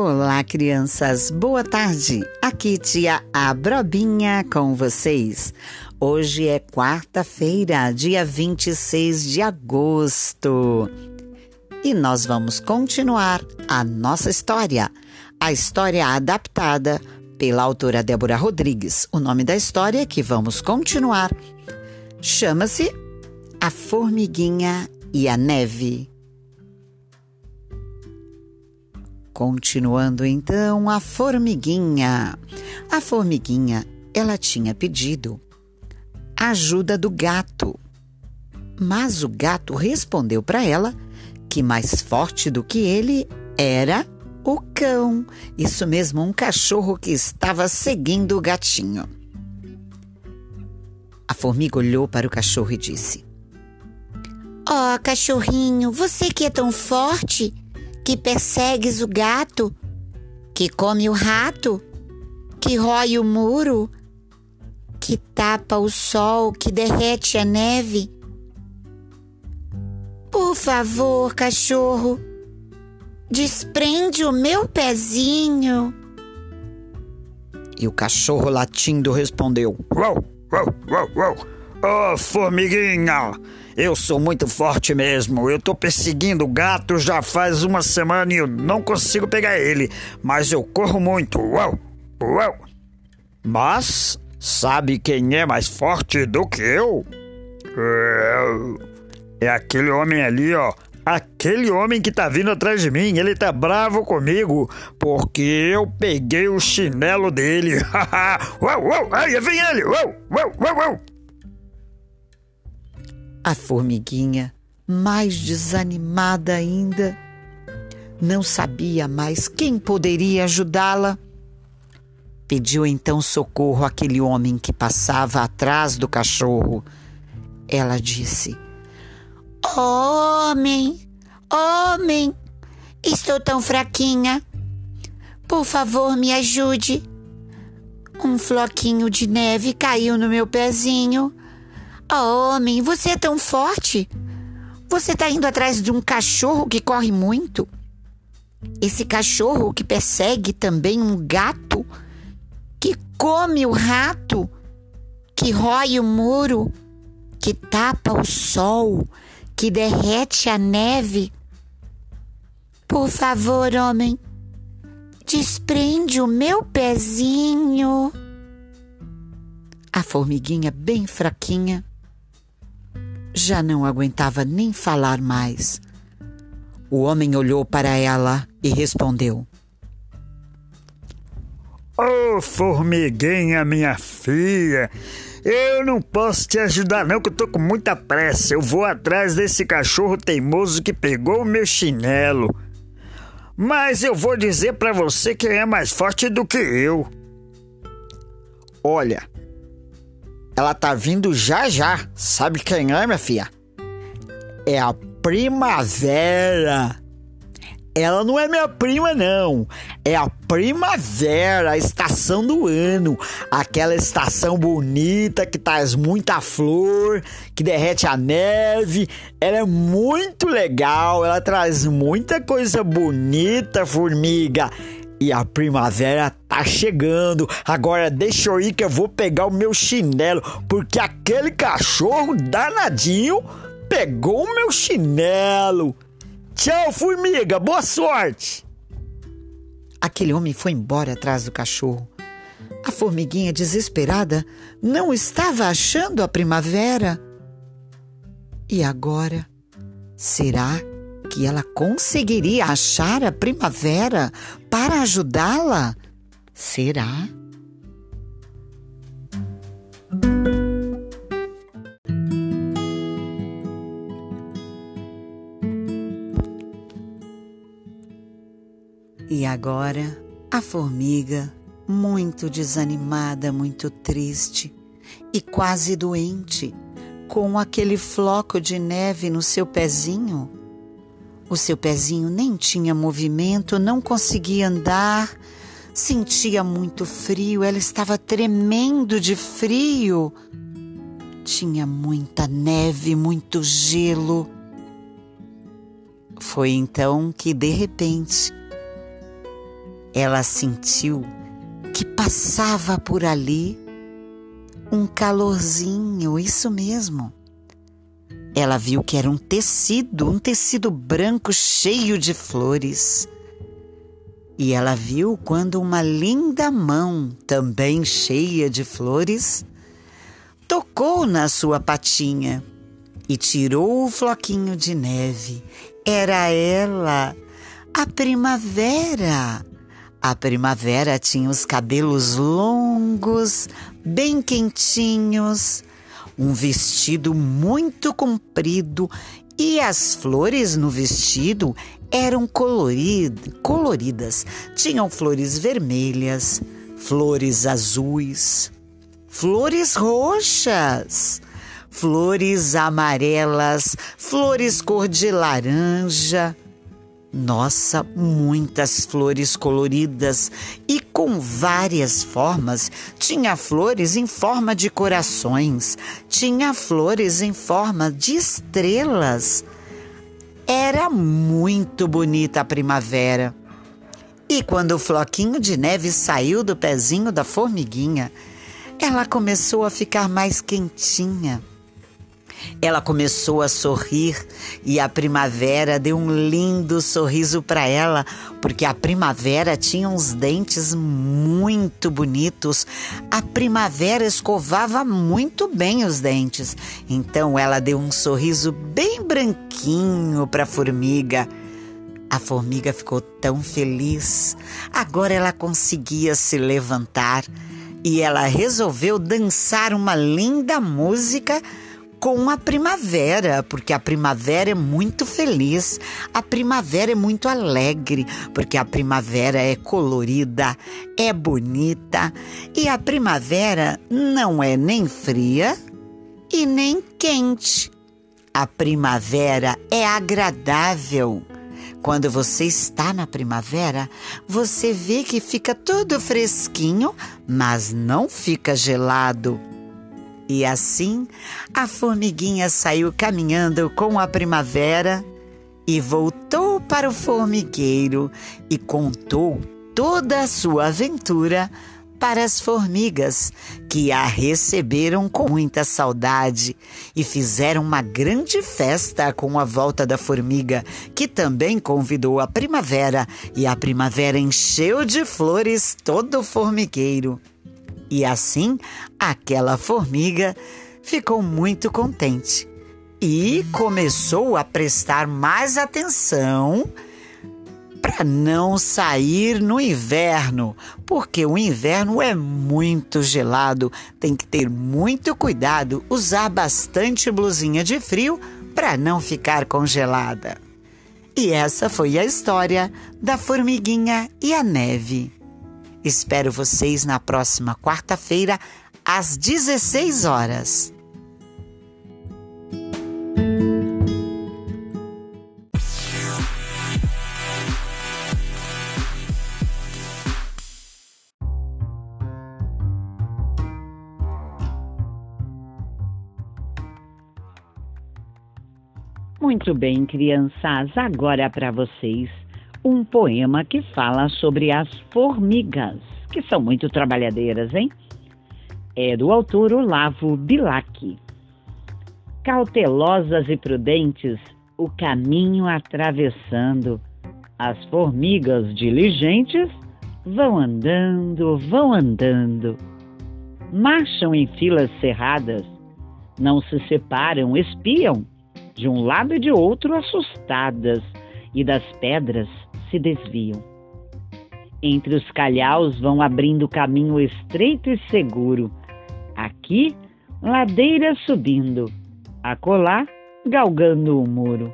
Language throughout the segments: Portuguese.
Olá, crianças. Boa tarde. Aqui tia Abrobinha com vocês. Hoje é quarta-feira, dia 26 de agosto. E nós vamos continuar a nossa história. A história adaptada pela autora Débora Rodrigues. O nome da história que vamos continuar chama-se A Formiguinha e a Neve. Continuando então, a formiguinha. A formiguinha, ela tinha pedido ajuda do gato. Mas o gato respondeu para ela que mais forte do que ele era o cão. Isso mesmo, um cachorro que estava seguindo o gatinho. A formiga olhou para o cachorro e disse: Ó, oh, cachorrinho, você que é tão forte, que persegues o gato, que come o rato, que rói o muro, que tapa o sol, que derrete a neve. Por favor, cachorro, desprende o meu pezinho. E o cachorro latindo respondeu: Uau, uau, uau, uau. Oh, formiguinha, eu sou muito forte mesmo. Eu tô perseguindo o gato já faz uma semana e eu não consigo pegar ele. Mas eu corro muito. Uau! Uau! Mas sabe quem é mais forte do que eu? É, é aquele homem ali, ó. Aquele homem que tá vindo atrás de mim, ele tá bravo comigo porque eu peguei o chinelo dele. uau, uau, aí vem ele. Uau, uau, uau, uau. A formiguinha, mais desanimada ainda, não sabia mais quem poderia ajudá-la. Pediu então socorro àquele homem que passava atrás do cachorro. Ela disse: Homem, homem, estou tão fraquinha. Por favor, me ajude. Um floquinho de neve caiu no meu pezinho. Oh, homem, você é tão forte. Você está indo atrás de um cachorro que corre muito? Esse cachorro que persegue também um gato, que come o rato, que rói o muro, que tapa o sol, que derrete a neve. Por favor, homem, desprende o meu pezinho. A formiguinha, bem fraquinha, já não aguentava nem falar mais. O homem olhou para ela e respondeu: Ô oh, formiguinha, minha filha, eu não posso te ajudar não, que eu tô com muita pressa. Eu vou atrás desse cachorro teimoso que pegou o meu chinelo. Mas eu vou dizer para você que é mais forte do que eu. Olha, ela tá vindo já já. Sabe quem é, minha filha? É a primavera. Ela não é minha prima, não. É a primavera, a estação do ano. Aquela estação bonita que traz muita flor, que derrete a neve. Ela é muito legal, ela traz muita coisa bonita, formiga. E a primavera tá chegando. Agora deixa eu ir que eu vou pegar o meu chinelo, porque aquele cachorro danadinho pegou o meu chinelo. Tchau, formiga, boa sorte. Aquele homem foi embora atrás do cachorro. A formiguinha desesperada não estava achando a primavera. E agora? Será que ela conseguiria achar a primavera para ajudá-la? Será? E agora, a formiga, muito desanimada, muito triste e quase doente, com aquele floco de neve no seu pezinho, o seu pezinho nem tinha movimento, não conseguia andar, sentia muito frio, ela estava tremendo de frio. Tinha muita neve, muito gelo. Foi então que, de repente, ela sentiu que passava por ali um calorzinho, isso mesmo. Ela viu que era um tecido, um tecido branco cheio de flores. E ela viu quando uma linda mão, também cheia de flores, tocou na sua patinha e tirou o floquinho de neve. Era ela, a primavera. A primavera tinha os cabelos longos, bem quentinhos, um vestido muito comprido e as flores no vestido eram coloridas, coloridas. Tinham flores vermelhas, flores azuis, flores roxas, flores amarelas, flores cor de laranja. Nossa, muitas flores coloridas e com várias formas. Tinha flores em forma de corações, tinha flores em forma de estrelas. Era muito bonita a primavera. E quando o floquinho de neve saiu do pezinho da formiguinha, ela começou a ficar mais quentinha. Ela começou a sorrir e a primavera deu um lindo sorriso para ela, porque a primavera tinha uns dentes muito bonitos. A primavera escovava muito bem os dentes. Então ela deu um sorriso bem branquinho para a formiga. A formiga ficou tão feliz. Agora ela conseguia se levantar e ela resolveu dançar uma linda música com a primavera, porque a primavera é muito feliz, a primavera é muito alegre, porque a primavera é colorida, é bonita e a primavera não é nem fria e nem quente. A primavera é agradável. Quando você está na primavera, você vê que fica tudo fresquinho, mas não fica gelado. E assim, a formiguinha saiu caminhando com a primavera e voltou para o formigueiro e contou toda a sua aventura para as formigas, que a receberam com muita saudade e fizeram uma grande festa com a volta da formiga, que também convidou a primavera, e a primavera encheu de flores todo o formigueiro. E assim, aquela formiga ficou muito contente e começou a prestar mais atenção para não sair no inverno, porque o inverno é muito gelado, tem que ter muito cuidado, usar bastante blusinha de frio para não ficar congelada. E essa foi a história da formiguinha e a neve. Espero vocês na próxima quarta-feira, às 16 horas. Muito bem, crianças, agora para vocês um poema que fala sobre as formigas, que são muito trabalhadeiras, hein? É do autor Olavo Bilac. Cautelosas e prudentes, o caminho atravessando, as formigas diligentes vão andando, vão andando. Marcham em filas cerradas, não se separam, espiam, de um lado e de outro assustadas, e das pedras se desviam. Entre os calhaus vão abrindo caminho estreito e seguro. Aqui, ladeira subindo, acolá, galgando o muro.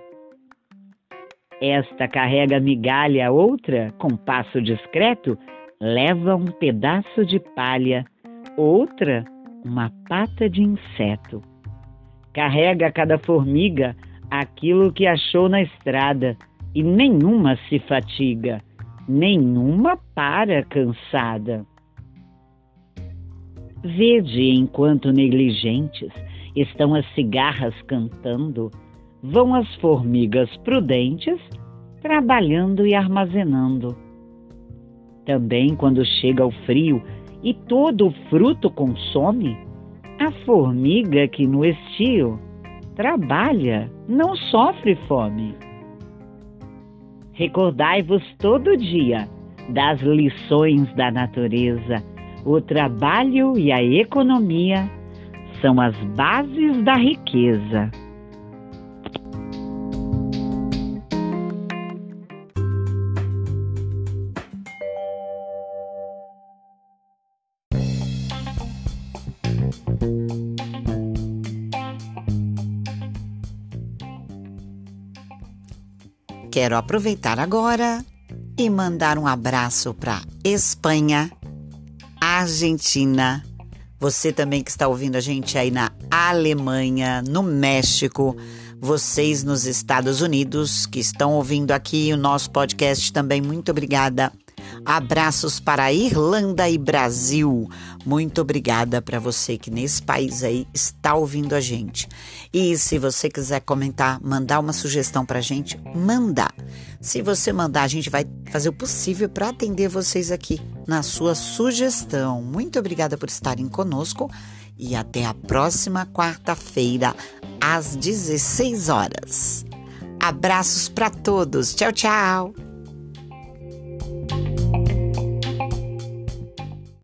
Esta carrega migalha, outra, com passo discreto, leva um pedaço de palha, outra, uma pata de inseto. Carrega cada formiga aquilo que achou na estrada e nenhuma se fatiga, nenhuma para cansada. Vede enquanto negligentes estão as cigarras cantando, vão as formigas prudentes trabalhando e armazenando. Também quando chega o frio e todo o fruto consome, a formiga que no estio trabalha não sofre fome. Recordai-vos todo dia das lições da natureza. O trabalho e a economia são as bases da riqueza. Quero aproveitar agora e mandar um abraço para Espanha, Argentina, você também que está ouvindo a gente aí na Alemanha, no México, vocês nos Estados Unidos que estão ouvindo aqui o nosso podcast também, muito obrigada. Abraços para Irlanda e Brasil. Muito obrigada para você que nesse país aí está ouvindo a gente. E se você quiser comentar, mandar uma sugestão para a gente, manda. Se você mandar, a gente vai fazer o possível para atender vocês aqui na sua sugestão. Muito obrigada por estarem conosco e até a próxima quarta-feira às 16 horas. Abraços para todos. Tchau, tchau.